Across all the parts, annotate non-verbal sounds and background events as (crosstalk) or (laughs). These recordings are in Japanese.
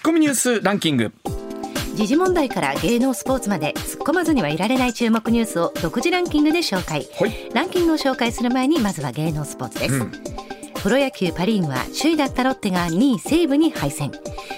ッコミニュースランキング。時事問題から芸能スポーツまで突っ込まずにはいられない注目ニュースを独自ランキングで紹介、はい。ランキングを紹介する前にまずは芸能スポーツです、うん。プロ野球パ・リーグは首位だったロッテが2位西武に敗戦。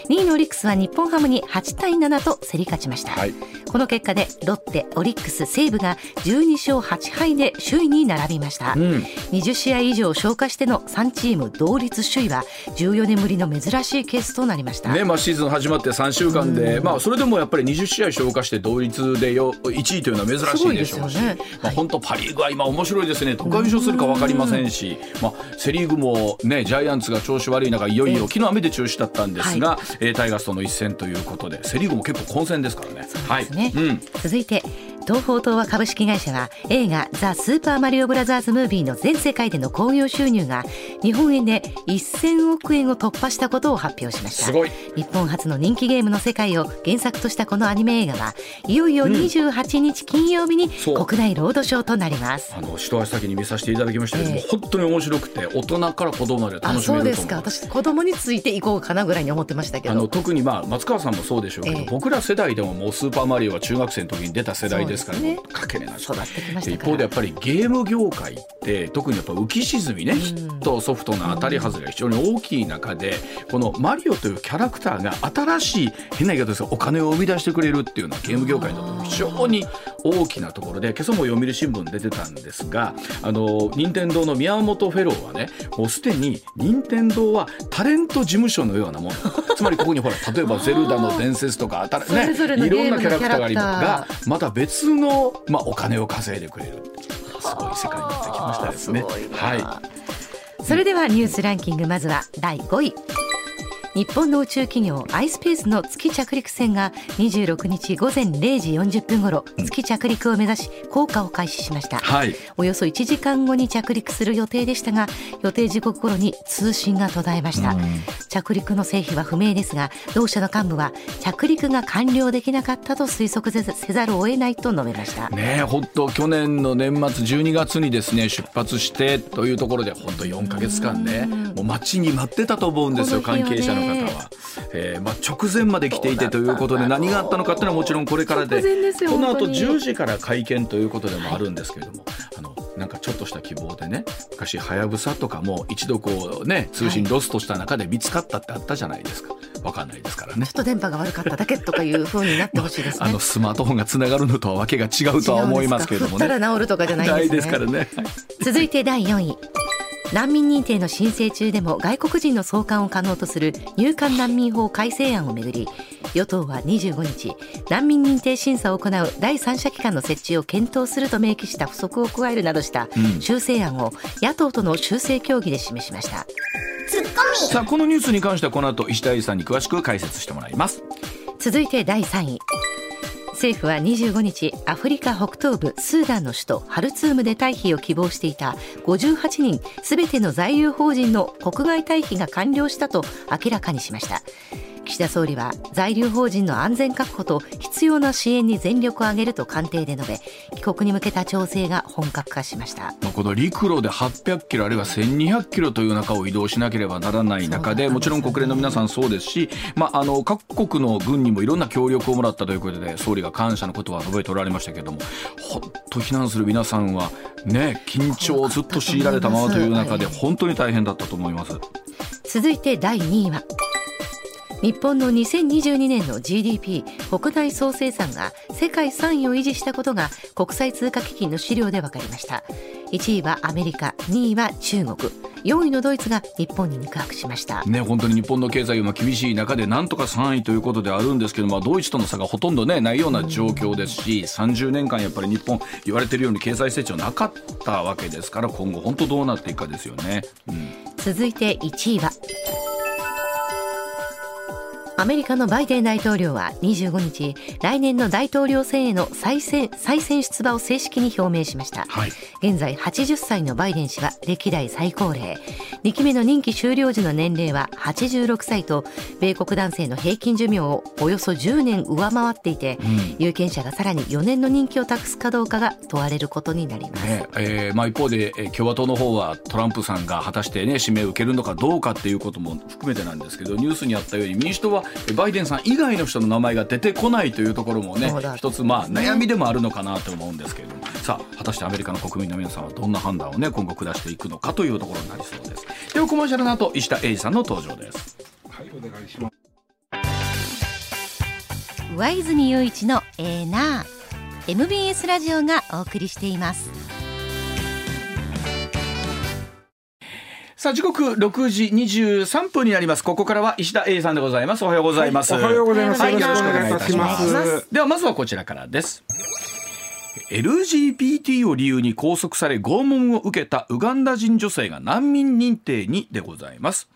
2位のオリックスは日本ハムに8対7と競り勝ちました、はいこの結果でロッテオリックス西武が12勝8敗で首位に並びました、うん。20試合以上消化しての3チーム同率首位は14年ぶりの珍しいケースとなりました、ねまあ、シーズン始まって3週間で、まあ、それでもやっぱり20試合消化して同率でよ1位というのは珍しいでしょうし、ね。まあ、本当パ・リーグは今面白いですね。どこが優勝するか分かりませんし、まあ、セ・リーグも、ね、ジャイアンツが調子悪い中い。よいよ昨日雨で中止だったんですが、えータイガースとの一戦ということでセ・リーグも結構混戦ですからね。ね、はいうん。続いて東方東和株式会社は映画「ザ・スーパーマリオブラザーズ・ムービー」の全世界での興行収入が日本円で1000億円を突破したことを発表しました。すごい。日本初の人気ゲームの世界を原作としたこのアニメ映画はいよいよ28日金曜日に国内ロードショーとなります。あの一足先に見させていただきましたけども、ええ。本当に面白くて大人から子供まで楽しめると思う私子供についていこうかなぐらいに思ってましたけあの特にまあ松川さんもそうでしょうけど、ええ。僕ら世代でももう「スーパーマリオ」は中学生の時に出た世代ですからね。かけねなし育ってきました一方でやっぱりゲーム業界って特にやっぱ浮き沈みね、ヒットソフトの当たり外れが非常に大きい中でこのマリオというキャラクターが新しい変な言い方ですがお金を生み出してくれるっていうのはゲーム業界にと非常に大きなところで今朝も読売新聞出てたんですがあの任天堂の宮本フェローはねもうすでに任天堂はタレント事務所のようなもの。(laughs) つまりここにほら例えば「ゼルダの伝説」とかいろんなキャラクターがありますがまた別の、まあ、お金を稼いでくれる。すごい世界になってきましたですね。はいそれではニュースランキングまずは第5位日本の宇宙企業 iSpace の月着陸船が26日午前0時40分ごろ月着陸を目指し降下を開始しました、はい。およそ1時間後に着陸する予定でしたが予定時刻頃に通信が途絶えました、着陸の成否は不明ですが同社の幹部は着陸が完了できなかったと推測せざせざるを得ないと述べました。ねえ本当去年の年末12月にですね出発してというところで本当4か月間ねもう待ちに待ってたと思うんですよ関係者の方は、えーまあ、直前まで来ていてということで何があったのかっていうのはもちろんこれからでこの後本当に。10時から会見ということでもあるんですけれども、あのなんかちょっとした希望でね昔はやぶさとかも一度こうね通信ロストした中で見つかったってあったじゃないですか。わかんないですからね。ちょっと電波が悪かっただけとかいう風になってほしいですね。あのスマートフォンがつながるのとはわけが違うとは思いますけれどもね。(laughs) たら治るとかじゃないですね。ですからね。続いて第4位難民認定の申請中でも外国人の送還を可能とする入管難民法改正案をめぐり与党は25日難民認定審査を行う第三者機関の設置を検討すると明記した不足を加えるなどした修正案を野党との修正協議で示しました。さあこのニュースに関してはこの後石田英さんに詳しく解説してもらいます。続いて第3位政府は25日アフリカ北東部スーダンの首都ハルツームで退避を希望していた58人全ての在留邦人の国外退避が完了したと明らかにしました。岸田総理は在留邦人の安全確保と必要な支援に全力を挙げると官邸で述べ帰国に向けた調整が本格化しました。まあこの陸路で800キロあるいは1200キロという中を移動しなければならない中でねもちろん国連の皆さんそうですし、まあ、あの各国の軍にもいろんな協力をもらったということで総理が感謝のことは述べておられましたけれども本当避難する皆さんはね緊張をずっと強いられたままという中で本当に大変だったと思います。続いて第2位は日本の2022年の GDP 国内総生産が世界3位を維持したことが国際通貨基金の資料で分かりました。1位はアメリカ2位は中国。4位のドイツが日本に肉薄しました。ね、本当に日本の経済が厳しい中でなんとか3位ということであるんですけど、まあ、ドイツとの差がほとんど、ね、ないような状況ですし30年間やっぱり日本言われてるように経済成長なかったわけですから今後本当どうなっていくかですよね。うん。続いて1位はアメリカのバイデン大統領は25日来年の大統領選への再選再選出馬を正式に表明しました、はい。現在80歳のバイデン氏は歴代最高齢。2期目の任期終了時の年齢は86歳と米国男性の平均寿命をおよそ10年上回っていて、有権者がさらに4年の任期を託すかどうかが問われることになります、ねえーまあ、一方でえー共和党の方はトランプさんが果たして、ね、指名を受けるのかどうかっていうことも含めてなんですけどニュースにあったように民主党はバイデンさん以外の人の名前が出てこないというところもね一つまあ悩みでもあるのかなと思うんですけれども。さあ果たしてアメリカの国民の皆さんはどんな判断をね今後下していくのかというところになりそうです。ではコマーシャルの後石田英二さんの登場です。はいお願いします上泉雄一のエーナー MBS ラジオがお送りしていますさあ時刻6時23分になります。ここからは石田英さんでございます。おはようございます、はい、おはようございます、はい、よろしくお願いいたします。ではまずはこちらからです。LGBT を理由に拘束され拷問を受けたウガンダ人女性が難民認定にでございます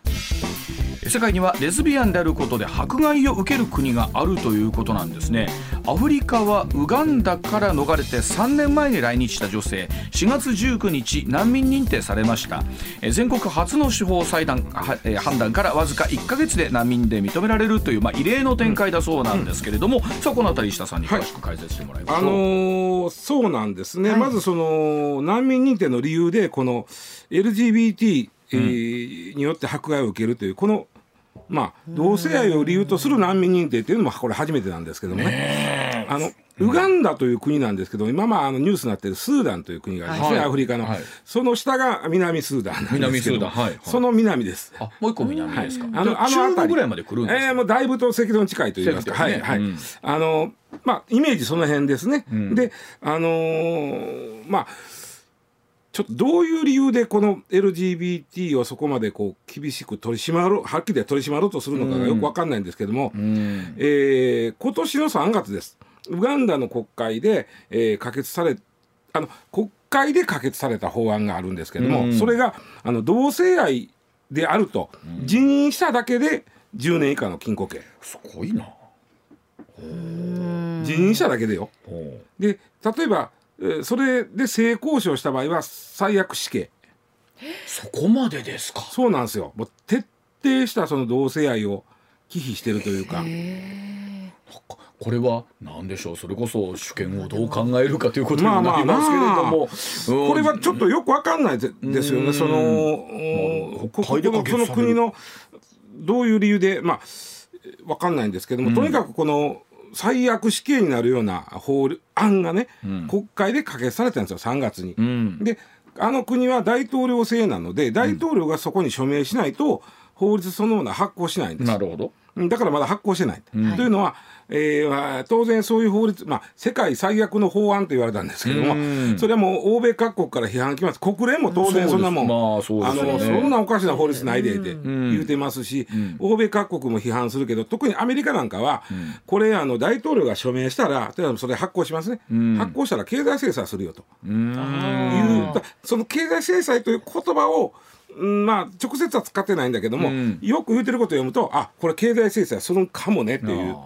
世界にはレズビアンであることで迫害を受ける国があるということなんですね。アフリカはウガンダから逃れて3年前に来日した女性。4月19日難民認定されました。全国初の司法裁断判断からわずか1か月で難民で認められるという、まあ、異例の展開だそうなんですけれども、うん、さあこの辺り石田さんに詳しく解説してもらいましょう、はい、あのー、そうなんですね、はい、まずその難民認定の理由でこの LGBT によって迫害を受けるというこのまあ、同性愛を理由とする難民認定っていうのもこれ初めてなんですけどもね。あのウガンダという国なんですけど、今まああのニュースになっているスーダンという国がありますね、はい、アフリカの、はい、その下が南スーダンなんですけど、はい、その南です。あもう一個南ですか。あのあの辺りぐらいまで来るんですか？えー、もうだいぶと赤道に近いと言いますか、はいはい、うん、あのまあイメージその辺ですね。うん、であのー、まあ。ちょっとどういう理由でこの LGBT をそこまでこう厳しく取り締まるはっきり取り締まろうとするのかがよく分かんないんですけども、うん、えー、今年の3月です。ウガンダの国会で、えー、可決されあの国会で可決された法案があるんですけども、うん、それがあの同性愛であると、辞任しただけで10年以下の禁錮刑。すごいな。辞任しただけでよ。で例えばえそれで性交渉した場合は最悪死刑。そこまでですか？そうなんですよ。もう徹底したその同性愛を忌避してるというか。これは何でしょう？それこそ主権をどう考えるかということになりますけれども、まあまあまあ、これはちょっとよくわかんないですよね。その、まあ、ここのその国のどういう理由でまあわかんないんですけども、うん、とにかくこの最悪死刑になるような法案がね、うん、国会で可決されたんですよ3月に。うん、であの国は大統領制なので大統領がそこに署名しないと法律そのものは発行しないんです。なるほどだからまだ発行してない。うん、というのは、えー、当然そういう法律、まあ、世界最悪の法案と言われたんですけども、それはもう欧米各国から批判きます。国連も当然そんなもん、まあそね、あのそんなおかしな法律ないでって言うてますし、欧米各国も批判するけど、特にアメリカなんかは、これあの大統領が署名したら、例えばそれ発行しますね。発行したら経済制裁するよと。いう。その経済制裁という言葉をまあ直接は使ってないんだけども、うん、よく言ってることを読むとあこれ経済制裁するかもねっていう。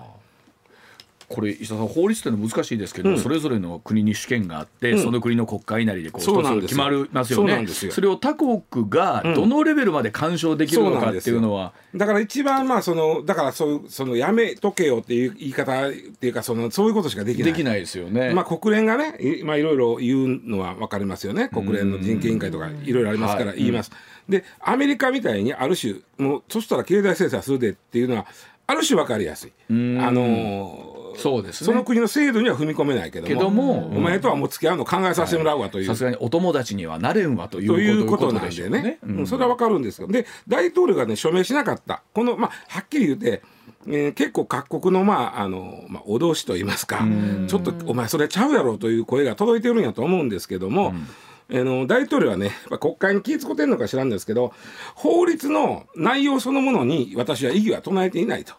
これ石田さん法律っていうのは難しいですけど、うん、それぞれの国に主権があって、うん、その国の国会なりでこう一つ決まりますよね。それを他国がどのレベルまで干渉できるのかっていうのは、だから一番まあそのだからそうそのやめとけよっていう言い方っていうかそのそういうことしかできない。できないですよね。まあ国連がねまあいろいろ言うのは分かりますよね。国連の人権委員会とかいろいろありますから言います、はいでアメリカみたいにある種もうそしたら経済制裁するでっていうのはある種分かりやすい。あのー、そうです、ね、その国の制度には踏み込めないけどもけども、お前とはもう付き合うの考えさせてもらうわという。さすがにお友達にはなれんわというということなんでね、うん、それは分かるんですけど。で大統領がね署名しなかった。このまあはっきり言って、えー、結構各国のまああの、まあ、脅しといいますかちょっとお前それちゃうやろという声が届いてるんやと思うんですけども、うん。あの大統領はね、国会に気ぃ使ってんのか知らんですけど法律の内容そのものに私は異議は唱えていないと。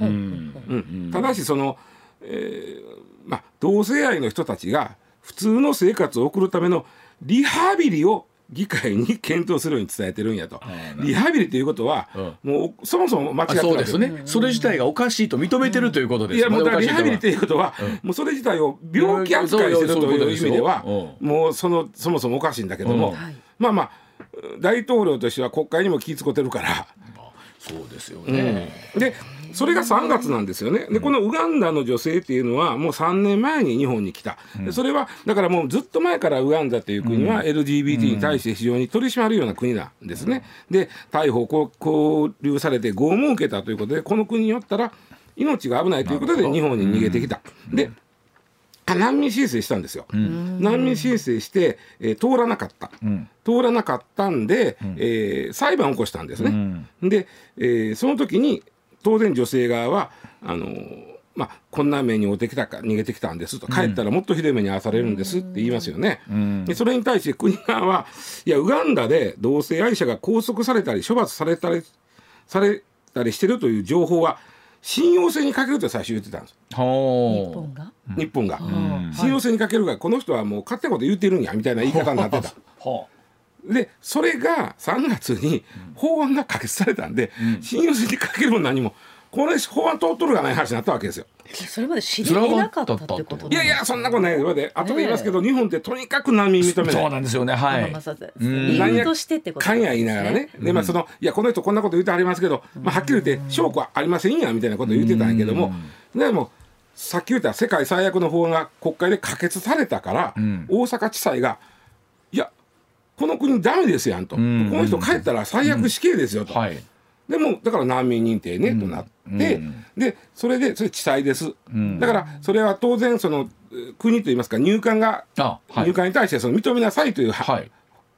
うん。うん、ただしその、えーまあ、同性愛の人たちが普通の生活を送るためのリハビリを議会に検討するように伝えてるんやと、リハビリということは、うん、もうそもそも間違ってるそうですね、それ自体がおかしいと認めてるということです、ね、いやもうリハビリということは、うん、もうそれ自体を病気扱いするという意味では、もうそのそもそもおかしいんだけども、まあまあ大統領としては国会にも気ぃ使ってるから。そうですよね、うん、でそれが3月なんですよね。でこのウガンダの女性っていうのはもう3年前に日本に来た、うん、それはだからもうずっと前からウガンダという国は LGBT に対して非常に取り締まるような国なんですね、で逮捕拘留されて拷問を受けたということでこの国によったら命が危ないということで日本に逃げてきた。で難民申請したんですよ。難民申請して、えー、通らなかった、うん、通らなかったんで、うん、えー、裁判を起こしたんですね。うん、で、えー、その時に当然女性側はあのまあ、こんな目に遭ってきたか逃げてきたんですと帰ったらもっとひどい目に遭わされるんですって言いますよね。でそれに対して国側はいやウガンダで同性愛者が拘束されたり処罰されたりされたりしてるという情報は信用性に欠けると最初言ってたんです。日本が？日本が、信用性に欠けるがこの人はもう勝手なこと言ってるんやみたいな言い方になってた。でそれが3月に法案が可決されたんで、うん、信用性に欠けるも何もこれ法案通っとるがない話になったわけですよ。それまで知りなかったってこといやいやそんなことない。で後で言いますけど、日本ってとにかく難民認めない。そうなんですよね。はい。理由としてってことかんや言いながらね、でまあそのいやこの人こんなこと言ってありますけど、まあ、はっきり言って証拠はありませんやみたいなこと言ってたんやけども、でもさっき言った世界最悪の法案が国会で可決されたから、大阪地裁がいやこの国ダメですやんと、この人帰ったら最悪死刑ですよと。はいでもだから難民認定ね、となって、でそれでそれ地裁です、だからそれは当然その国といいますか入管が、はい、入管に対してその認めなさいという、はい、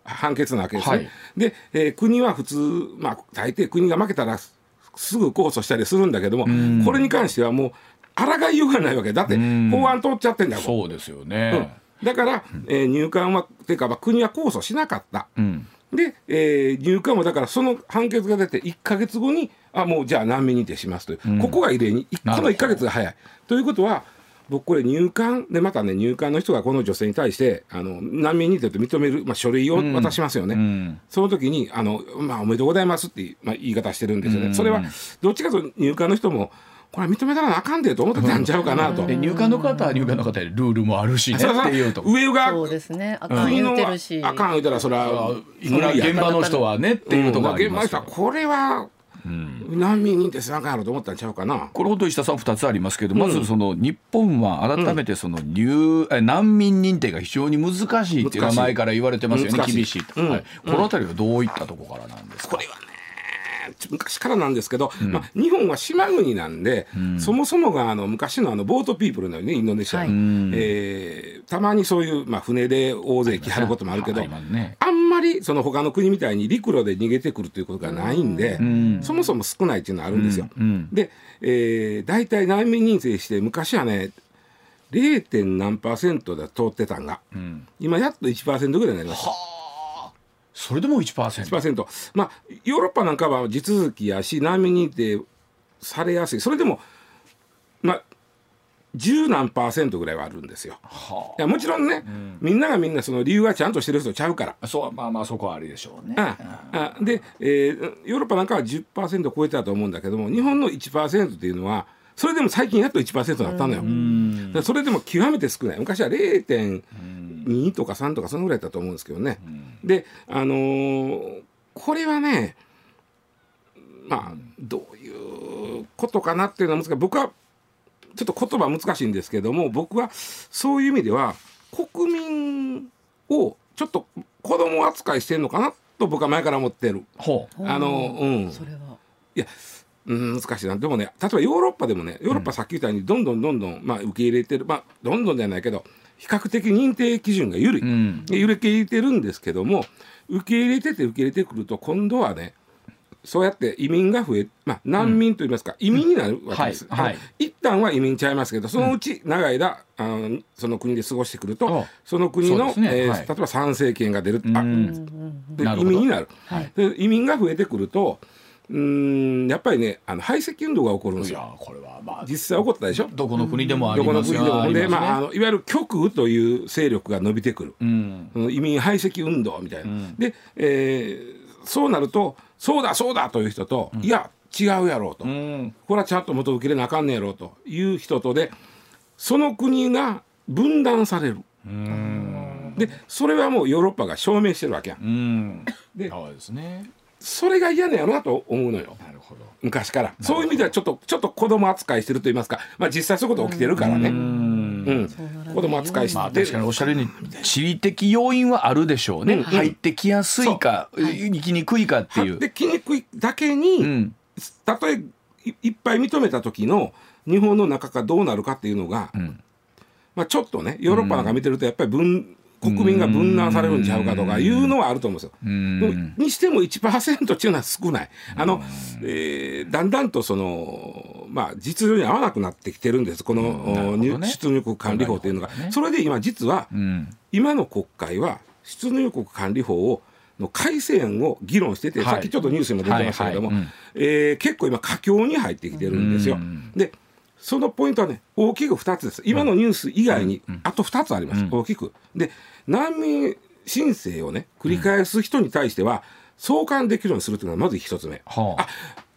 判決なわけですね。はい、で、えー、国は普通、まあ、大抵国が負けたらすぐ控訴したりするんだけども、これに関してはもう抗いようがないわけだって法案通っちゃってんだよ。そうですよね、うん、だから、えー、入管はっていうか、まあ、国は控訴しなかった。うんで、えー、入管もだからその判決が出て1か月後にあもうじゃあ難民認定しますという、うん、ここが異例にこの1か月が早い。ということは僕これ入管でまたね入管の人がこの女性に対してあの難民認定と認める、まあ、書類を渡しますよね、うん、その時にあの、まあ、おめでとうございますってまあ、言い方してるんですよね、うん、それはどっちかと入管の人もこれ認めたらあかんでと思ってたんちゃうかなと。で入管の方は入管の方でルールもあるしねっていうと。上がそうですね。あかん言うてるし。あかん言うたらそれはいくら現場の人はねっていうところあります、現場の人はこれはうん、難民認定せなあかんやろと思ったんちゃうかな。これ本当石田さん2つありますけど、まずその日本は改めてその入、うん、難民認定が非常に難しいっていうのは前から言われてますよね厳しい、うん。はい、この辺りはどういったところからなんですか？これはね昔からなんですけど、うん、まあ、日本は島国なんで、うん、そもそもがあの昔のあのボートピープルのねインドネシア、はい、えー、たまにそういう、まあ、船で大勢来はることもあるけど、ね、あんまりその他の国みたいに陸路で逃げてくるということがないんで、うん、そもそも少ないっていうのはあるんですよ。で、えー、大体難民認定して昔はね 0. 何パーセントで通ってたんが、今やっと1%ぐらいになりました。それでも 1%, 1%まあヨーロッパなんかは地続きやし難民認定されやすい。それでもまあ十何パーセントぐらいはあるんですよ。はあ、いやもちろんね、うん、みんながみんなその理由はちゃんとしてる人ちゃうから。そうまあまあそこはありでしょうね。ああで、えー、ヨーロッパなんかは10%超えてたと思うんだけども日本の1%っていうのはそれでも最近やっと1%になったのよ。うん、それでも極めて少ない。昔は0.2とか3とかそのぐらいだったと思うんですけどね。うん、であのー、これはねまあどういうことかなっていうのは難しい。僕はちょっと言葉難しいんですけども僕はそういう意味では国民をちょっと子供扱いしてるのかなと僕は前から思ってる。あのうん。それは。いやうん、難しいな。でもね例えばヨーロッパでもねヨーロッパさっき言ったようにどんどんどんどん、まあ、受け入れてる。まあどんどんじゃないけど比較的認定基準が緩い、うん、揺れて入れてるんですけども受け入れてて受け入れてくると今度はねそうやって移民が増え、まあ、難民といいますか、うん、移民になるわけです、うん。はい。はい、一旦は移民ちゃいますけどそのうち長い間、あのその国で過ごしてくるとその国の、ね。えーはい、例えば参政権が出る、あで移民になる、で移民が増えてくるとうんやっぱりねあの排斥運動が起こるんですよ。これはまあ実際起こったでしょ？どこの国でもありますどこの国でもで、まああのいわゆる極右という勢力が伸びてくる。うん、移民排斥運動みたいな。うん、で、えー、そうなるとそうだそうだという人と、うん、いや違うやろうと、うん、これはちゃんと元受けれなあかんねやろうという人とでその国が分断される。でそれはもうヨーロッパが証明してるわけやん。うん、でそうですねそれが嫌なんやろなと思うのよ。なるほど。昔から。そういう意味ではちょっとちょっと子供扱いしてると言いますか、まあ、実際そういうこと起きてるからね、うん。子供扱いして、まあ確かにおっしゃるように地理的要因はあるでしょうね、うんうん。入ってきやすいか、行きにくいかっていう。できにくいだけに、うん。たとえいいっぱい認めた時の日本の中がどうなるかっていうのが、ん。まあ、ちょっとねヨーロッパなんか見てるとやっぱり分国民が分断されるんちゃうかとかいうのはあると思うんですよ。にしても1%っていうのは少ない。あの、えーだんだんとその、まあ、実情に合わなくなってきてるんです。この、ね。入出入国管理法というのが。それで今実は、うん。今の国会は出入国管理法をの改正案を議論してて、はい。さっきちょっとニュースにも出てましたけども、はいはい。うん。えー結構今佳境に入ってきてるんですよ。うん。でそのポイントはね大きく2つです。今のニュース以外にあと2つあります、大きく。で難民申請をね繰り返す人に対しては送還できるようにするというのがまず1つ目。はあ。あ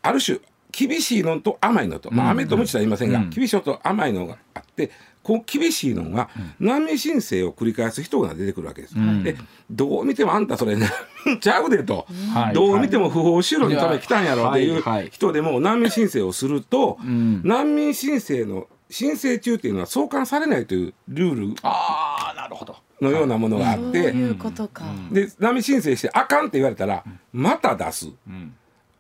ある種厳しいのと甘いのと、まあ、飴とムチとは言いませんが、厳しいのと甘いのがあってこう厳しいのが難民申請を繰り返す人が出てくるわけです。でどう見てもあんたそれ難民 (laughs) ちゃうでと、はい。どう見ても不法就労のために来たんやろっていい。う人でも難民申請をすると、ん。難民申請の申請中っていうのは送還されないというルールあーなるほど。のようなものがあって、そういうことか、で難民申請してあかんって言われたらまた出す。うん。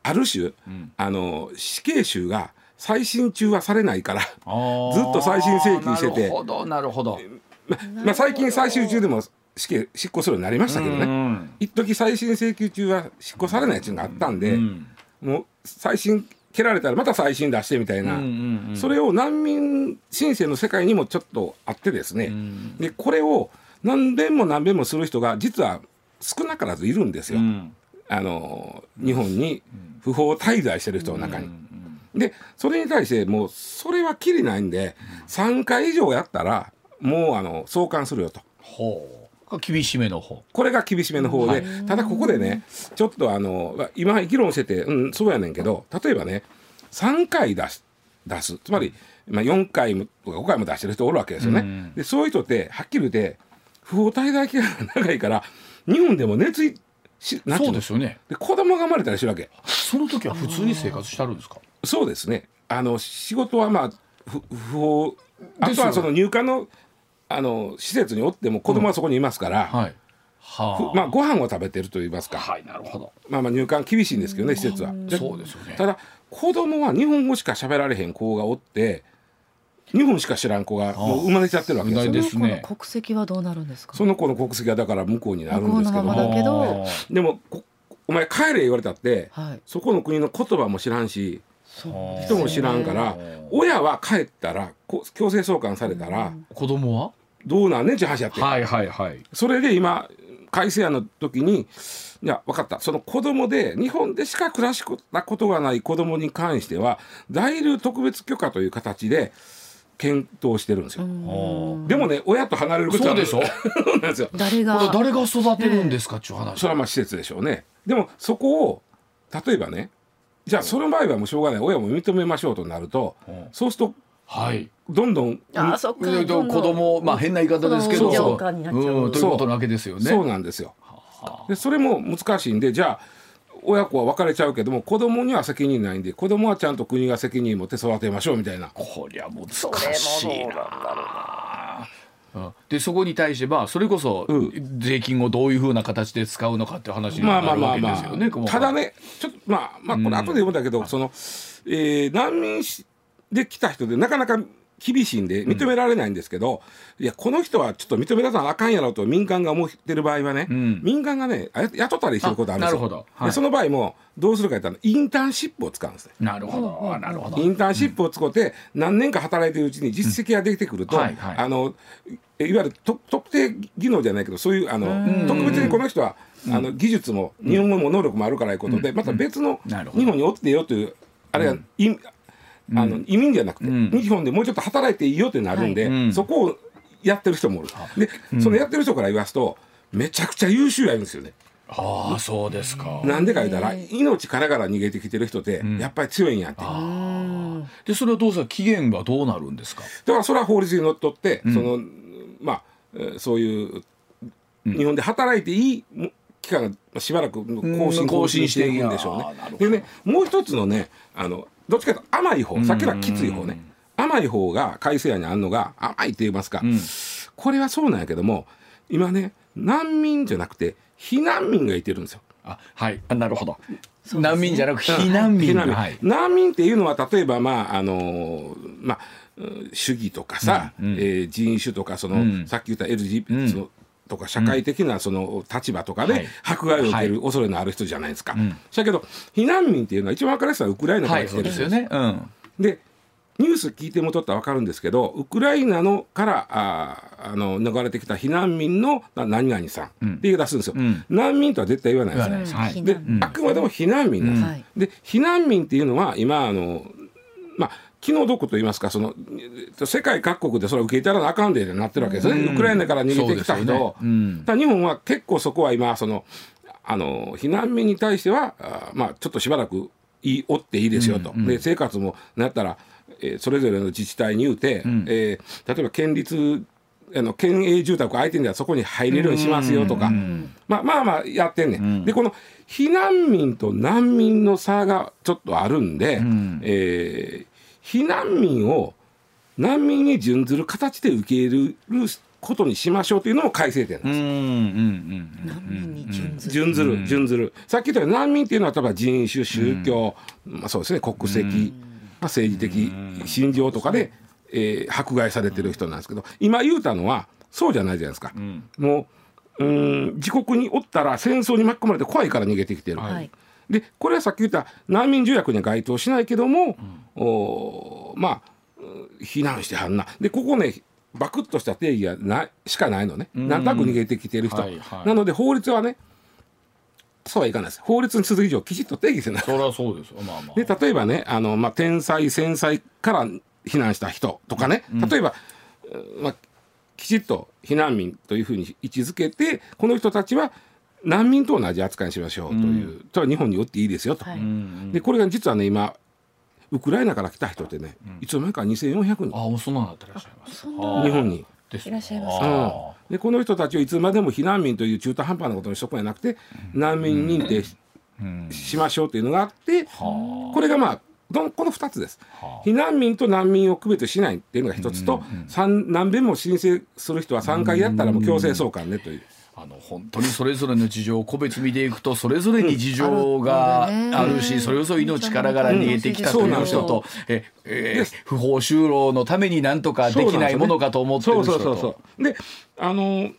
ある種、あの死刑囚が再審中はされないから、ずっと再審請求してて。なるほどなるほど。ままあ、最近最終中でも死刑執行するようになりましたけどね、うん。一時再審請求中は執行されないっていうのがあったんで、うん。もう再審蹴られたらまた再審出してみたいな、うんうんうん。それを難民申請の世界にもちょっとあってですね、でこれを何遍も何遍もする人が実は少なからずいるんですよ。うん。あの日本に不法滞在してる人の中に。でそれに対してもうそれはきりないんで3回以上やったらもうあの送還するよと。ほう厳しめの方。これが厳しめの方で、ただここでねちょっとあのまあ今議論しててうんそうやねんけど例えばね3回出す出すつまり、まあ、4回もとか5回も出してる人おるわけですよね。うんでそういう人ってはっきり言って不法滞在期間が長いから日本でも熱いのそうですよね。で子供が生まれたりするわけ。その時は普通に生活してあるんですか？そうですね。あの仕事はまあふ不法あとはその入管のあの施設におっても子供はそこにいますから、はい。はふまあご飯を食べてると言いますか、はいなるほど。まあまあ入管厳しいんですけどね施設は。でそうですよね。ただ子供は日本語しか喋られへん子がおって日本しか知らん子がもう生まれちゃってるわけですよですね。その子の国籍はどうなるんですか？その子の国籍はだから向こうになるんですけど向こうのままもだけど。あーでもこお前帰れ言われたって、はい。そこの国の言葉も知らんし人も知らんから親は帰ったらこ強制送還されたら子供は？どうなんねん？ちゅう話やって、はいはいはい。それで今改正案の時にいや分かった。その子供で日本でしか暮らしたことがない子供に関しては在留特別許可という形で検討してるんですよ、でもね親と離れることはそうでしょ？(laughs) そうなんですよ。誰が？誰が育てるんですか？っていう話。それはまあ施設でしょうね。でもそこを例えばねじゃあその場合はもうしょうがない親も認めましょうとなると、うんそうするとはい。どんどんあそっか子供まあ変な言い方ですけど、子供産んじゃうかになっちゃううんということなわけですよね。そうなんですよ。でそれも難しいんでじゃあ親子は別れちゃうけども子供には責任ないんで子供はちゃんと国が責任持って育てましょうみたいな。こりゃ難しいな。うん。でそこに対してまあそれこそうん。税金をどういうふうな形で使うのかっていう話にまあまあなるわけまあ。まあですよね。ただねちょっとまあまあこれ後で読むんだけど、その、えー難民しで来た人でなかなか厳しいんで認められないんですけど、いやこの人はちょっと認められたらあかんやろと民間が思ってる場合はね、ん。民間がね雇ったりしてることあるんですよ。あなるほど。はい。でその場合もどうするか言ったらインターンシップを使うんですね。なるほど。なるほど。イ。ンターンシップを使って何年か働いてるうちに実績ができてくると、うんはいはい。あのいわゆると特定技能じゃないけどそういうあの特別にこの人は、あの技術も日本語も能力もあるからいうことで、また別の日本におってよというあれは、いあの移民じゃなくて、ん。日本でもうちょっと働いていいよってなるんで、はい。うん。そこをやってる人もおる。で、そのやってる人から言わすとめちゃくちゃ優秀やるんですよね。ああそうですか。なんでか言ったら命からがら逃げてきてる人ってやっぱり強いんやって。でそれはどうさ期限はどうなるんですか？だからそれは法律にのっとって、そのまあえーそういう日本で働いていいも期間がしばらく更新更新していくんでしょうね。でねもう一つのねあのどっちかというと甘い方さっきのはきつい方ね。甘い方が改正案にあるのが甘いって言いますか、うん、これはそうなんやけども今ね難民じゃなくて避難民がいてるんですよ。あはい。なるほど。難民じゃなく避難民,、難民。はい、難民っていうのは例えばまああのまあ主義とかさ、うん。うん、えー、人種とかその、うん、さっき言った LGBT、うん、とか社会的なその立場とかで迫害を受ける恐れのある人じゃないですか。はい、だけど避難民っていうのは一番分かりやすいのはウクライナから来てるんですよね。でニュース聞いてもとったら分かるんですけどウクライナのからああの逃れてきた避難民の何々さんって言い出すんですよ、うん、難民とは絶対言わないです、はい、で、あくまでも避難民です、うん、で避難民っていうのは今あのまあ気の毒と言いますかその世界各国でそれを受け入れたらあかんでなってるわけですね、うん、ウクライナから逃げてきた人。を、ね。うん、日本は結構そこは今そのあの避難民に対してはあまあちょっとしばらくいいおっていいですよと、うんうん、で生活もなったらえー、それぞれの自治体に言うて、うん、えー、例えば県立あの県営住宅相手にはそこに入れるようにしますよとか、まあまあまあやってんね、うん、でこの避難民と難民の差がちょっとあるんで、うん、えー、避難民を難民に準ずる形で受け入れることにしましょうというのも改正点なんです。難民に準ずる。準ずる。さっき言ったように難民っていうのは例えば人種宗教、まあ、そうですね。国籍、まあ、政治的信条とかで、えー、迫害されてる人なんですけど今言うたのはそうじゃないじゃないですか。もううん自国におったら戦争に巻き込まれて怖いから逃げてきてる。はい、でこれはさっき言った難民条約には該当しないけども、うん、おまあ避難してはんな。でここねバクッとした定義がないしかないのね。なんとなく逃げてきてる人。はいはい、なので法律はねそうはいかないです。法律に続く以上きちっと定義せない。それはそうですよ。まあまあ。で例えばねあのまあ天才戦災から避難した人とかね、例えば、まあきちっと避難民というふうに位置づけてこの人たちは難民と同じ扱いにしましょうという、うん、それは日本によっていいですよと。はい、でこれが実はね今ウクライナから来た人ってね、うん、いつの間にか2400人。ああそんななってらっしゃいます。日本に。いらっしゃいます、うん。でこの人たちをいつまでも避難民という中途半端なことにしとくんじゃなくて、難民認定し,、しましょうというのがあって、これがまあどこの2つです、避難民と難民を区別しないっていうのが1つと、何遍も申請する人は3回やったらもう強制送還ねという。あの本当にそれぞれの事情を個別見ていくとそれぞれに事情があるし、それこそ命からがら逃げてきたという人と、ええ不法就労のためになんとかできないものかと思ってる人と。であの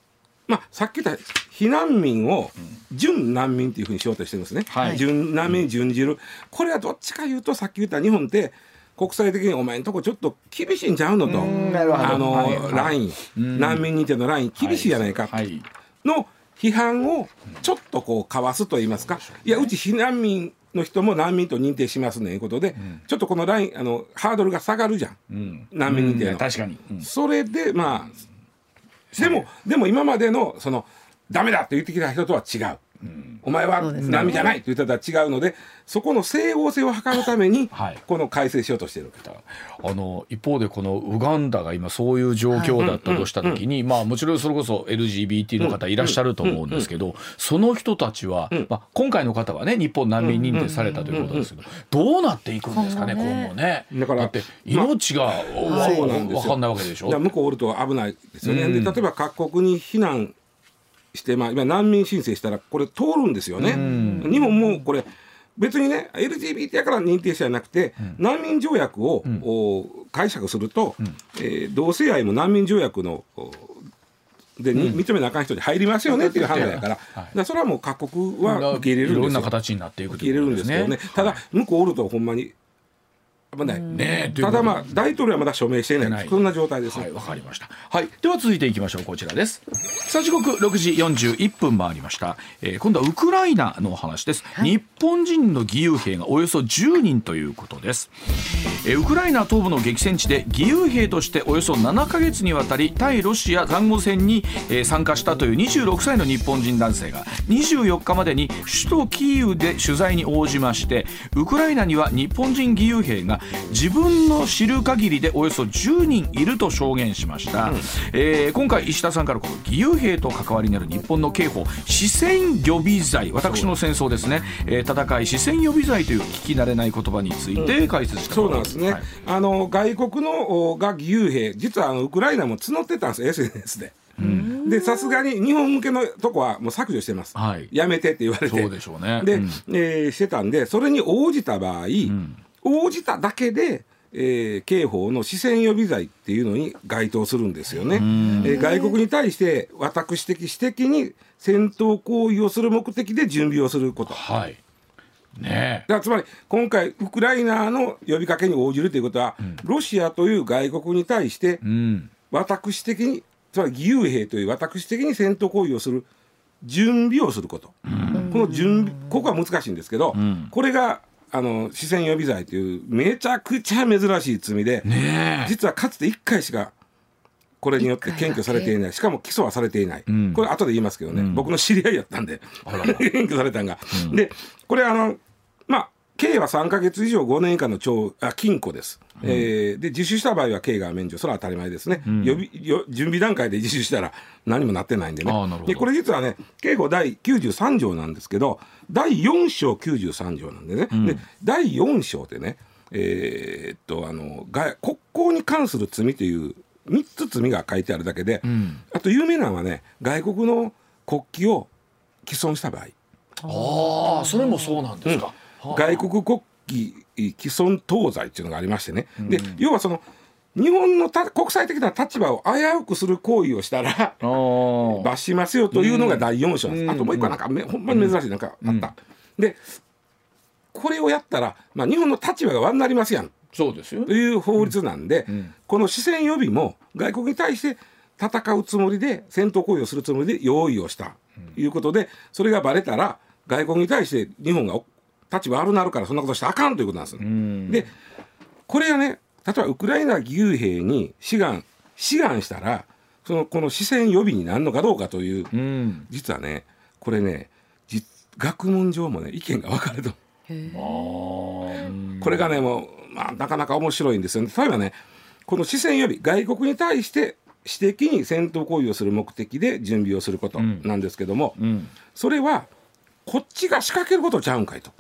まあ、さっき言った避難民を準難民っていうふうにしようとしてるんですね、はい、準難民準じる、これはどっちかいうとさっき言った日本って国際的にお前んとこちょっと厳しいんちゃうのと。あの、はい、ライン。難民認定のライン。厳しいじゃないか、はいの批判をちょっとこうかわすと言いますか。いやうち避難民の人も難民と認定しますねということで、うん、ちょっとこのラインあのハードルが下がるじゃん、うん、難民認定の、確かに、それでまあでもでも今までのそのダメだって言ってきた人とは違うお前は波じゃないと言ったら違うのでそこの整合性を図るためにこの改正しようとしている、はい、あの一方でこのウガンダが今そういう状況だったとした時に、まあもちろんそれこそ LGBT の方いらっしゃると思うんですけど、その人たちは、まあ、今回の方はね日本難民認定されたということですけど、どうなっていくんですかね今後ね。だからって命が、まあ、分かんないわけでしょ。向こうおると危ないですよね。で例えば各国に避難して、まあ、今難民申請したらこれ通るんですよね。日本もこれ別にね LGBT やから認定者じゃなくて、うん、難民条約を、うん、解釈すると、うん、えー、同性愛も難民条約ので、認めなあかん人に入りますよねっていう判断やから,、らそれはもう各国は受け入れるんですよ。いろんな形になっていく、受け入れるんですけどね、ただ向こうおるとほんまに危ない、ね、ただまあ大統領はまだ署名していない。そんな状態ですはいわかりました。はい。では続いていきましょう。こちらです。さあ時刻6時41分回りました、えー、今度はウクライナの話です、はい、日本人の義勇兵がおよそ10人ということです、えー、ウクライナ東部の激戦地で義勇兵としておよそ7か月にわたり対ロシア塹壕戦に、えー、参加したという26歳の日本人男性が24日までに首都キーウで取材に応じましてウクライナには日本人義勇兵が自分の知る限りでおよそ10人いると証言しました、うん、えー、今回石田さんからこの義勇兵と関わりになる日本の刑法四川予備罪。私の戦争ですね、えー、戦い四川予備罪という聞き慣れない言葉について解説して、うん、そうなんですね、はい、あの外国のが義勇兵。実はあのウクライナも募ってたんです。SNS で。でさすがに日本向けのとこはもう削除してます、はい、やめてって言われて。そうでしょうね。で、うん、えー、してたんでそれに応じた場合、うん、応じただけでえー、刑法の四川予備罪っていうのに該当するんですよね。えー、外国に対して私的私的に戦闘行為をする目的で準備をすること。はい。ね、だつまり今回ウクライナの呼びかけに応じるということは、うん、ロシアという外国に対して、私的につまり義勇兵という私的に戦闘行為をする準備をすること、うん、この準備ここは難しいんですけど、うん、これがあの四川予備罪というめちゃくちゃ珍しい罪で、実はかつて1回しかこれによって検挙されていない。しかも起訴はされていない、うん、これ後で言いますけどね、うん、僕の知り合いやったんで。(laughs) 検挙されたんが、うん、でこれあのまあ刑は3か月以上5年以下の懲あ禁錮です、うん、えー、で自首した場合は刑が免除。それは当たり前ですね、うん、予備準備段階で自首したら何もなってないんでね。でこれ実はね刑法第93条なんですけど第4章93条なんでね、うん、で第4章ってねえー、っとあのが国交に関する罪という3つ罪が書いてあるだけで、あと有名なのはね外国の国旗を毀損した場合。ああそれもそうなんですか、外国国旗既存当罪っていうのがありましてね、うん、で要はその日本のた国際的な立場を危うくする行為をしたら罰しますよというのが第4章なんです、うん、あともう一個なんか、うん、ほんまに珍しいなんかあった、でこれをやったら、まあ、日本の立場が悪になりますやん。そうですよ。という法律なんで、この四川予備も外国に対して戦うつもりで戦闘行為をするつもりで用意をした。ということでそれがばれたら外国に対して日本が立場悪なるからそんなことしたらあかんということなんです。でこれはね例えばウクライナ義勇兵に志願志願したらそのこの視線予備になるのかどうかという、うん、実はねこれね学問上もね意見が分かれると。これがねもう、まあ、なかなか面白いんですよね。例えばねこの視線予備外国に対して私的に戦闘行為をする目的で準備をすることなんですけども、うんうん、それはこっちが仕掛けることちゃうんかいと。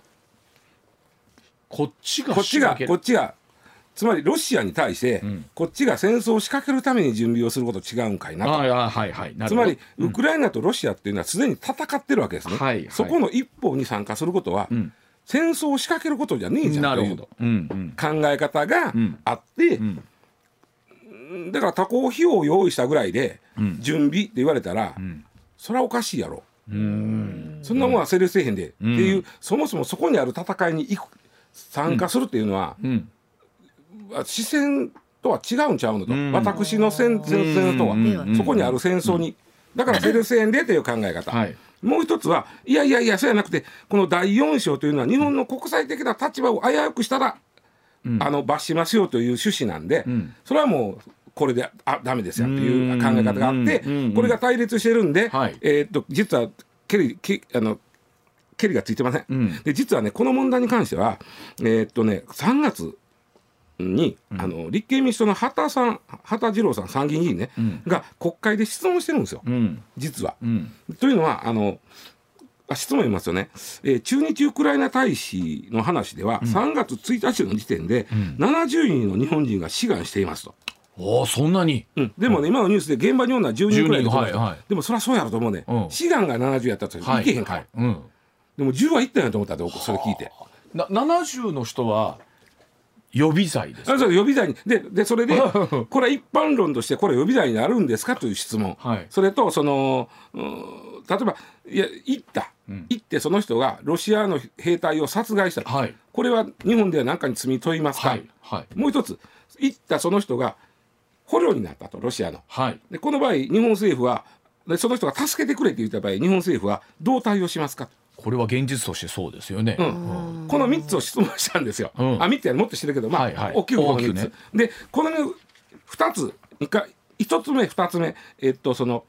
こっちがこっちがこっちが。つまりロシアに対して、こっちが戦争を仕掛けるために準備をすること違うんかいなと、はいはい、つまりウクライナとロシアっていうのはすでに戦ってるわけですね、はいはい、そこの一方に参加することは、うん、戦争を仕掛けることじゃねえじゃんという考え方があって、うん。うん、だから他校費用を用意したぐらいで準備って言われたら、それはおかしいやろ。そんなもんは成立せえへんで、っていうそもそもそこにある戦いに行く参加するっていうのは、うん、視線とは違うんちゃうのと、私の戦争とは、そこにある戦争に、だからセルセンでという考え方。はいもう一つは、いやいやいや、そうやなくて、この第4章というのは、日本の国際的な立場を危うくしたら、うん、あの罰しますよという趣旨なんで、うん、それはもう、これであダメですよという考え方があって、これが対立してるんで、はい、えー、っと実はケリケあのケリがついてません。うん、で実はねこの問題に関してはえー、っとね3月に、うん、あの立憲民主党の畑さん畑次郎さん参議院議員ね、うん、が国会で質問してるんですよ、実は。というのはあの質問言いますよね、えー、中日ウクライナ大使の話では、うん、3月1日の時点で、うん、70人の日本人が志願していますと。おそんなに、うん、でもね、今のニュースで現場におるのは10人くらいで、はいはい、でもそりゃそうやろと思うね、志願が70やったと、はい、いけへんから、はいはいでも10はいったんやと思ったでそれ聞いて。な70の人は予備罪ですあそう予備罪。にででそれで (laughs) これ一般論としてこれ予備罪になるんですかという質問、はい、それとその例えばいや行った、うん、行ってその人がロシアの兵隊を殺害した、はい、これは日本では何かに罪問いますか、はい。はい、もう一つ。行ったその人が捕虜になったとロシアの、はい、でこの場合日本政府はでその人が助けてくれって言った場合日本政府はどう対応しますか？これは現実としてそうですよね。うん、この3つを質問したんですよ。うん、あ3つやもっとしてるけど、まあ、はいはい、大きくこの3つ。ね、でこの2つか1つ目2つ目えっとその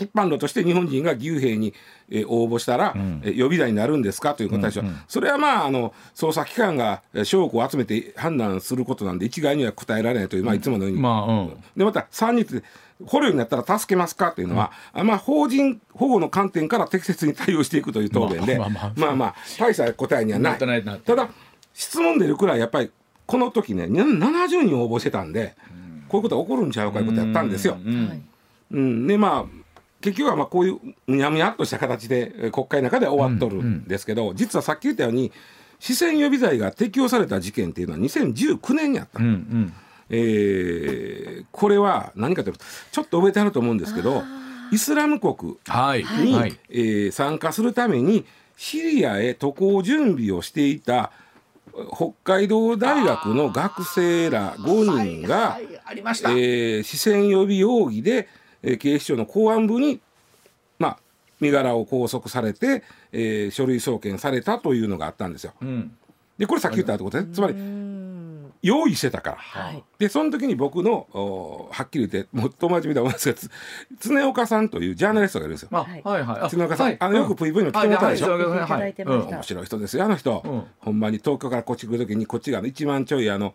一般論として日本人が義勇兵に、えー、応募したら、うん、えー、予備隊になるんですか？という答えでしょ、うんうん、それはまああの捜査機関が証拠を集めて判断することなんで一概には答えられないという、まあ、いつものように、まあうん、でまた3人で捕虜になったら助けますかというのは、うん、まあ、法人保護の観点から適切に対応していくという答弁で、まあまあ、まあまあ、大した答えにはない。ただ質問出るくらいやっぱりこの時ね70人応募してたんで、こういうことが起こるんちゃうかいうことやったんですよ。うん、でまあ結局はまあこういうむにゃむにゃっとした形で国会の中で終わっとるんですけど、うん。うん、実はさっき言ったように視線予備罪が適用された事件っていうのは2019年にあった。うんうんえー、これは何かというとちょっと覚えてあると思うんですけどイスラム国に、はい。はい、えー、参加するためにシリアへ渡航準備をしていた北海道大学の学生ら5人が、はいはい、えー、視線予備容疑で、えー、警視庁の公安部に、まあ、身柄を拘束されて、えー、書類送検されたというのがあったんですよ。うん、でこれさっき言ったってことね。つまり用意してたから、はい、でその時に僕のはっきり言ってもっと真面目だ思うんですが常岡さんというジャーナリストがいるんですよ。はい。はい、常岡さん、はい、あのよく PV の来てもらったでしょ、はい面白い人ですよあの人、うん、ほんまに東京からこっち来る時にこっちが1万ちょいあの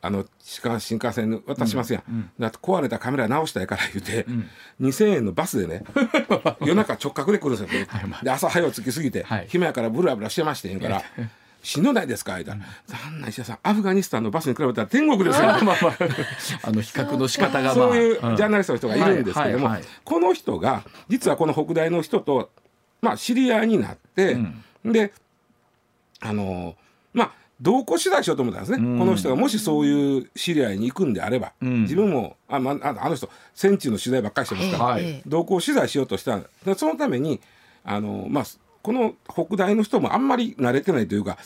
あの新幹線渡しますやん、うん、だって壊れたカメラ直したいから言うて、うん、2,000円のバスでね (laughs) 夜中直角で来るんですよ、で朝早う着きすぎて、はい、暇やからブラブラしてましてんから。(laughs) しんどないですか?」言ったら「残念石田さん。アフガニスタンのバスに比べたら天国ですよ」(laughs) まあまあ、あ。の比較の仕方が、まあ、そういうジャーナリストの人がいるんですけども、この人が実はこの北大の人と、まあ、知り合いになって、うん、であのまあ同行取材しようと思ったんですね、うん、この人がもしそういう知り合いに行くんであれば、うん、自分もあ,、まあ、あの人戦地の取材ばっかりしてますから、はい、同行取材しようとしたそのためにあの、まあ、この北大の人もあんまり慣れてないというか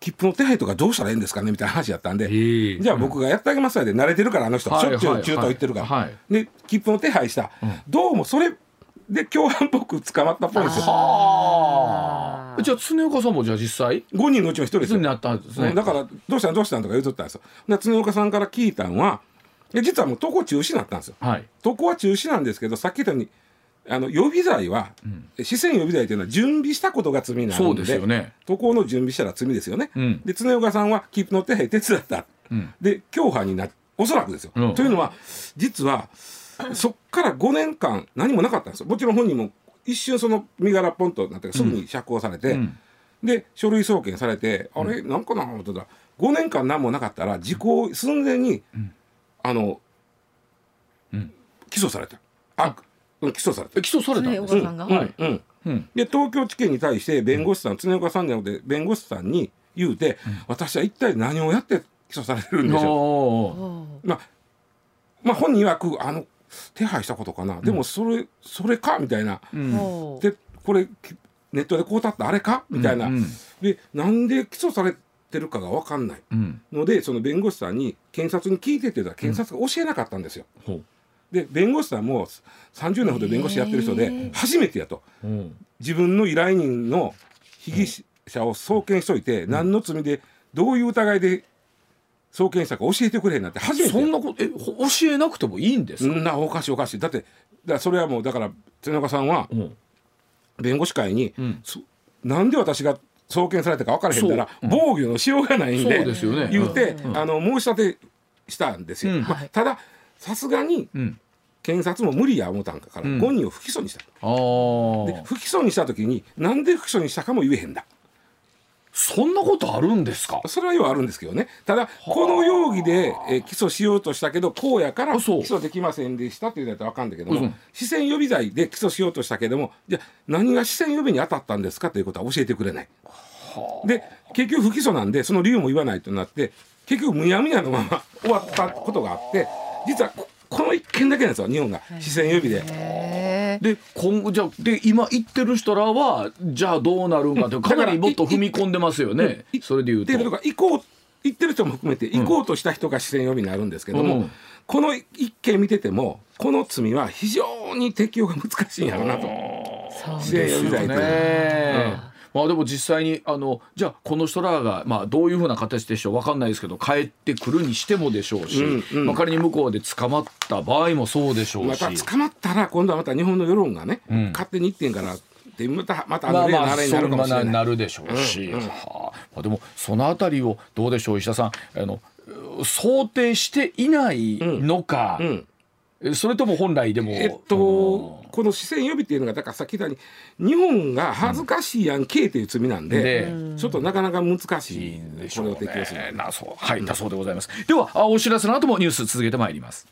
切符の手配とかどうしたらいいんですかねみたいな話やったんで、じゃあ僕がやってあげますわで慣れてるからあの人、しょっちゅう中東行ってるから、はい、で切符の手配した、うん、どうもそれで共犯っぽく捕まったっぽいんですよ。じゃあ常岡さんもじゃあ実際？5人のうちの1人ですよ。なったんですね、だからどうしたんどうしたんとか言うとったんですよ。で常岡さんから聞いたのは実はもう渡航中止になったんですよ。はい、渡航は中止なんですけどさっき言ったようにあの予備罪は、うん、四川予備罪というのは準備したことが罪になるのでで、ね、渡航の準備したら罪ですよね。うん、で常岡さんは切符の手配手伝った、うん、で共犯になおそらくですよ。というのは実はそっから5年間何もなかったんですよ。もちろん本人も一瞬その身柄ポンとなってすぐに釈放されて、で書類送検されて、あれ？なんかな？思ってた。ら5年間何もなかったら時効寸前に、あの、起訴された。あ起訴された。起訴された。んですか、はい。うん。うん、で東京地検に対して弁護士さん、常岡さんじゃなくて弁護士さんに言うて、私は一体何をやって起訴されてるんでしょう、まあ、まあ本人はくあの手配したことかな、でもそれそれか？みたいな、でこれネットでこうたった？あれか？みたいな、でなんで起訴されてるかが分かんない。ので、その弁護士さんに検察に聞いてって言ったら検察が教えなかったんですよ。で弁護士さんも30年ほど弁護士やってる人で初めてやと、自分の依頼人の被疑者を送検しといて、何の罪でどういう疑いで送検したか教えてくれへんなって初めてそんなことえ教えなくてもいいんですか？なおかしいおかしい。だってだそれはもうだから瀬中さんは弁護士会に、うん、なんで私が送検されたか分からへんから、う。ん、防御のしようがないんで、ね、言うて、うん、あの申し立てしたんですよ。まあ、たださすがに、検察も無理や思ったんかから、うん、本人を不起訴にした。で不起訴にした時になんで不起訴にしたかも言えへんだ。そんなことあるんですか？それはようあるんですけどね。ただこの容疑で、え起訴しようとしたけどこうやから起訴できませんでしたっていうたら分かるんだけども視線予備罪で起訴しようとしたけどもじゃ何が視線予備に当たったんですかということは教えてくれない。で結局不起訴なんでその理由も言わないとなって結局むやむやのまま終わったことがあって実はこの一件だけなんですよ日本が視線予備で。で今後じゃで今言ってる人らはじゃあどうなるんかってかなりもっと踏み込んでますよねそれでいうと。行こう言ってる人も含めて行こうとした人が視線予備になるんですけども、うん、この一件見ててもこの罪は非常に適用が難しいんやろうなと。視線予備罪という。まあでも実際にあのじゃあこの人らがまあどういうふうな形でしょうわかんないですけど帰ってくるにしてもでしょうし、うんうん。まあ仮に向こうで捕まった場合もそうでしょうし。また捕まったら今度はまた日本の世論がね、ん。勝手に言ってんからってまたまたあまあまあの例のあれになるかもしれない。なるでしょうし、うんうん。はあ。まあ、でもそのあたりをどうでしょう石田さん。あの想定していないのか、うんそれとも本来でもえっと、この視線予備っていうのがだからさっき言ったように日本が恥ずかしいやんけいという罪なんで、でちょっとなかなか難しいでしょうこれを適用するね。なそうはいだそうでございます。ではあお知らせの後もニュース続けてまいります。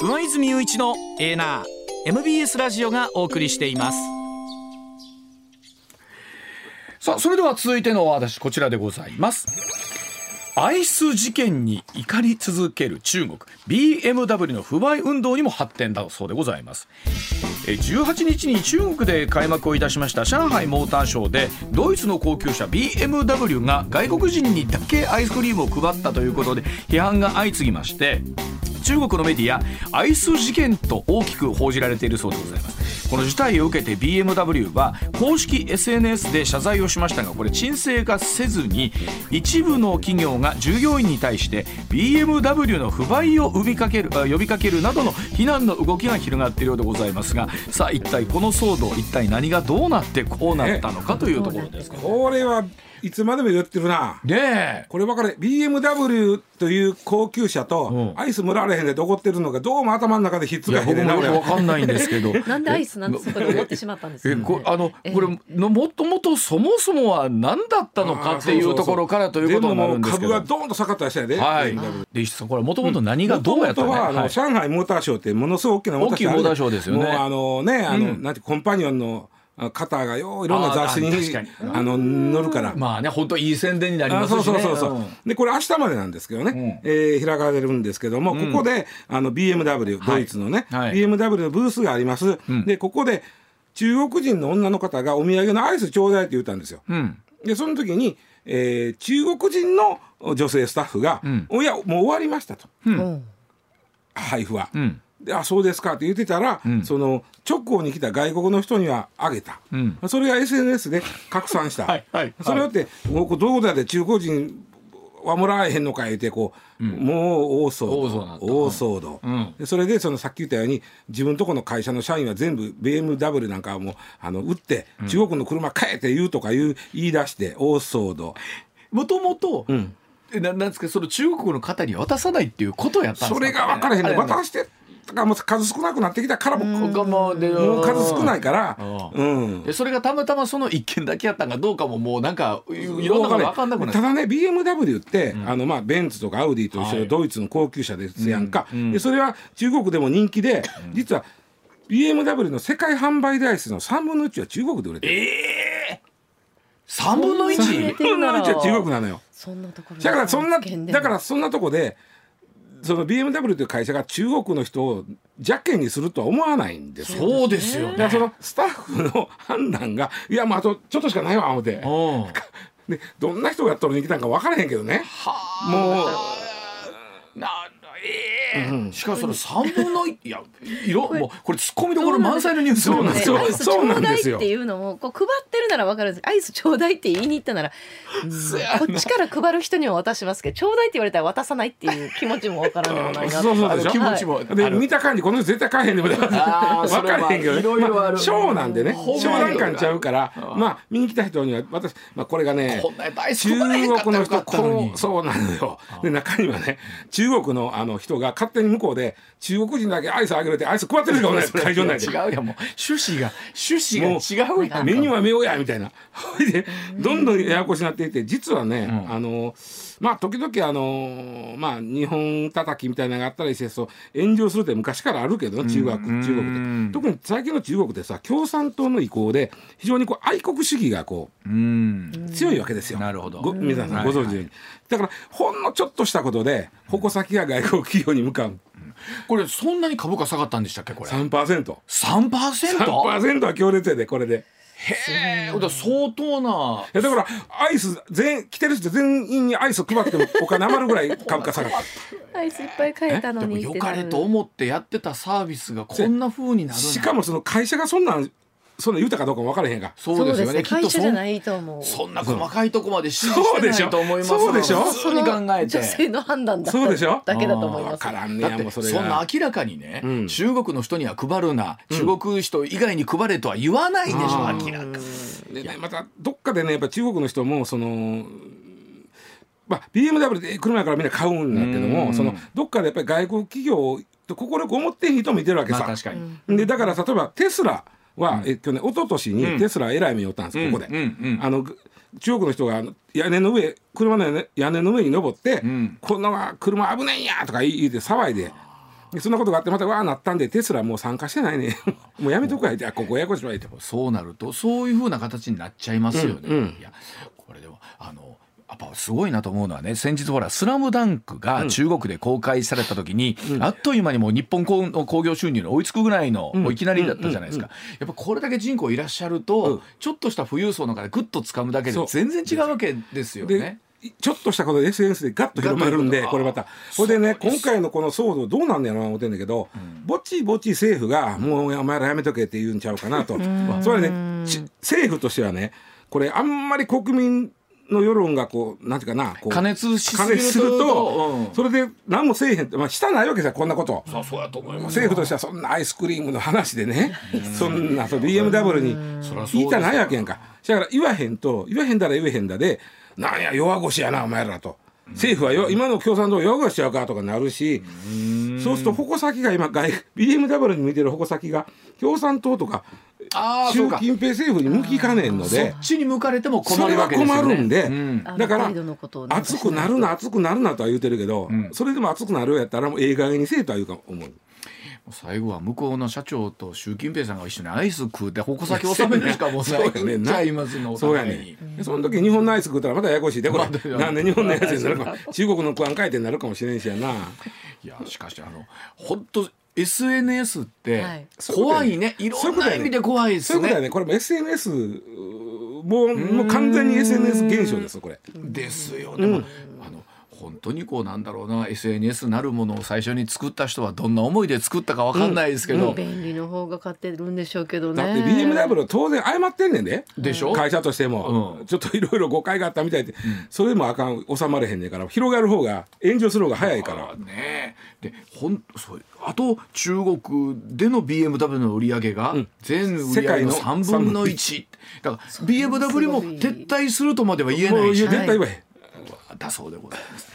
上泉雄一のエーナー MBS ラジオがお送りしていますさあそれでは続いての私こちらでございます。アイス事件に怒り続ける中国。BMW の不買運動にも発展だそうでございます。18日に中国で開幕をいたしました上海モーターショーでドイツの高級車 BMW が外国人にだけアイスクリームを配ったということで批判が相次ぎまして中国のメディアアイス事件と大きく報じられているそうでございます。この事態を受けて BMW は公式 SNS で謝罪をしましたがこれ沈静化せずに一部の企業がが従業員に対して BMW の不買を呼びかける呼びかけるなどの非難の動きが広がっているようでございますがさあ一体この騒動一体何がどうなってこうなったのかというところですけどこれはいつまでも言ってるな。ねえ。これ分かる BMW という高級車とうん。アイスもらわれへんで怒ってるのがどうも頭の中でひっついや僕がへんねんな俺はもよくわかんないんですけど。(laughs) なんでアイスなんてそこで思ってしまったんですえか、ね、こあのええこれのもともとそもそもは何だったのかっていうところからということになるんですけど。株がドーンと下がったりしたんやで、はい。で石田さんこれもともと何がどうやったの、元々はあの、はい。上海モーターショーってものすごい大きな大きいモーターショーですよね。もうあのねあの、うん。なんてコンパニオンのあ方がよういろんな雑誌にあの載るから。まあね本当いい宣伝になりまあすしね。そうそうそうそう、ん。でこれ明日までなんですけどね、うん。えー開かれるんですけども、ここであの BMW ドイツのね、はい。BMW のブースがあります、ん。でここで中国人の女の方がお土産のアイスちょうだいって言ったんですよ。うん。でその時に、えー中国人の女性スタッフが「ん。おやもう終わりました」と。うん。配布は。うんであそうですかって言ってたら、ん。その直行に来た外国の人にはあげた、うん。それが SNS で拡散した、(laughs) はいはいそれをって「もうこれどことやで中国人はもらえへんのか」言ってこう、もう大騒動。大騒動大騒動、うん。でそれでそのさっき言ったように自分とこの会社の社員は全部 BMW なんかはもうあの売って、中国の車買えって言うとか言う言い出して大騒動。もともとん。えななんですかその中国の方に渡さないっていうことをやったんですか？それが分からへん渡してだからもう数少なくなってきたからももでもう数少ないからううん。でそれがたまたまその一件だけやったんかどうかももうなんかいいろんなこと分かんなくなっただね BMW って、あのまあベンツとかアウディと一緒はい。でドイツの高級車ですやんか、でそれは中国でも人気で、実は BMW の世界販売台数の3分の1は中国で売れてる。ええ3分の売れ 1? てるなら3分の1は中国なのよ。そんなところだからそんなだからそんなとこでその BMW という会社が中国の人を邪険にするとは思わないんですよ。そうですよねだからそのスタッフの判断がいやもうあとちょっとしかないわ思って。うんで (laughs) どんな人がやっとるに来たんか分からへんけどね。もうなええしかもその3分の1いや色もうこれツッコミどころ満載のニュースそうなんですよ。アイスちょうだいっていうのもこう配ってるなら分かるんです。アイスちょうだいって言いに行ったなら、うん。こっちから配る人には渡しますけどちょうだいって言われたら渡さないっていう気持ちも分からんでもないな。そうそうでしょ気持ちもで見た感じこの人絶対買えへんでも分からへんけどね。いろいろあショーなんでね。商談感ちゃうからまあ見に来た人には私、まあ、これがね中国の人こにうそうなのよで中にはね中国のあの人が勝手に向こうで中国人だけアイスあげるってアイス配ってる人がね (laughs) 会場内で。違うやんもう。趣旨が趣旨が違うやん目には目をやみたいな。(laughs) ほいでどんどんややこしになっていって実はね、うん。あのまあ時々あのまあ日本叩きみたいなのがあったりしてそう炎上するって昔からあるけどね中国うん。中国で。特に最近の中国でさ共産党の意向で非常にこう愛国主義がこう強いわけですよ。なるほど。ご皆さんはい。ご存知のように、だからほんのちょっとしたことで矛先が外国企業に向かう。これそんなに株価下がったんでしたっけこれ？3%. 3%? 3%は強烈やでこれで。へえだから相当な。いやだからアイス全来てる人全員にアイス配ってもお金余るぐらい株価下がる。アイスいっぱい買えたのに良かれと思ってやってたサービスがこんな風になるしかもその会社がそんなんそんなん言うたかどうかも分からへんが。そうですよね。きっ会とそん社じゃないと思う。そんな細かいとこまで指示してないと思いますそうでしょ。普通に考えて。女性の判断だそうでしょ。だけだと思います。分からんね。やもうそれそんなが明らかにね、うん。中国の人には配るな、中国人以外に配れとは言わないでしょ、あー明らかでねまたどっかでねやっぱ中国の人もそのまあ BMW で車やからみんな買うんだけどうん。もそのどっかでやっぱり外国企業と快く思ってん人もいてるわけさ、まあ確かに、でだから例えばテスラは、えっとね一昨年にテスラえらい目をったんです、ここで、あのぐ中国の人が屋根の上車の屋根の上に登って、ん。こんな車危ないんやとか言うて騒いで。でそんなことがあってまたわーなったんでテスラもう参加してないね。(laughs) もうやめとくわいてあここややこしいわいて。そうなるとそういうふうな形になっちゃいますよね。うんうん。いやぱすごいなと思うのはね先日ほら「スラムダンクが中国で公開された時に、あっという間にもう日本興の興行収入に追いつくぐらいの、いきなりだったじゃないですか、やっぱこれだけ人口いらっしゃると、うんちょっとした富裕層の中でグッと掴むだけでそう全然違うわけですよでね。ちょっとしたことで SNS でガッと広まるんでこれまた。これでね今回のこの騒動どうなんねやろな思ってんだけど、ぼちぼち政府がもうお前らやめとけって言うんちゃうかなと。それはねち政府としてはねこれあんまり国民の世論がこうなんていうかなこう加熱しす加ぎる熱すると、うん。それで何もせえへんってまあしたないわけさこんなこと。そうそうやと思います政府としてはそんなアイスクリームの話でね、そんな BMW に言いたないわけやんか。だから言わへんと言わへんだら言えへんだで、なんや弱腰やなお前らと。政府はよ今の共産党弱腰ちゃうかとかなるし、そうすると矛先が今外 BMW に向いてる矛先が共産党とか習近平政府に向きかねんのそでっ。ちに向かれても困それはるわけですよね。困るんで、うん。だから熱くなるな熱くなるなとは言うてるけど、それでも熱くなるやったらもうええ加減にせえとは言うか思う。最後は向こうの社長と習近平さんが一緒にアイス食うて矛先収めるしかもうそうやねんな。ちゃいますのおそうやねその時日本のアイス食ったらまたややこしいでこれ、なんで日本のやつになるか中国の食わん回転になるかもしれんしやな。いやしかしあの本当 SNS ってはい怖いね、い、ろんな意味で怖いですね。そういうことだよね。これも SNS もうもう完全に SNS 現象ですこれ。ですよね。もあの本当にこうなんだろうな SNS なるものを最初に作った人はどんな思いで作ったかわかんないですけど、便利の方が勝ってるんでしょうけどね。だって BMW は当然謝ってんねんで。でしょ？会社としても、うん。ちょっといろいろ誤解があったみたいで、それでもあかん収まれへんねんから広がる方が炎上する方が早いから。あ。ね。でほんそうあと中国での BMW の売り上げが全売り上げの世界の3分の1だから BMW も撤退するとまでは言えないし。絶対言わへん。だそうでございます。